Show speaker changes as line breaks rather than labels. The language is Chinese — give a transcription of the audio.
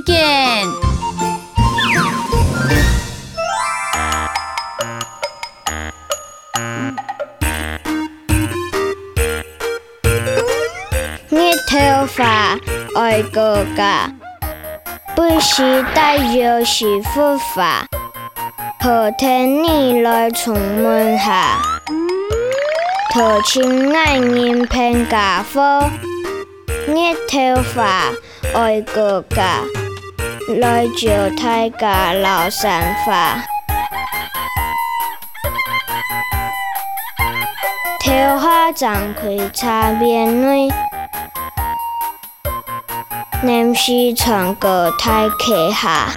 见。你头发爱哥哥，不时带着洗护发，好天你来充门下。头前爱人偏家风，你头发爱哥哥。来就太家老散发。头发张开茶边内，临时穿过太客下。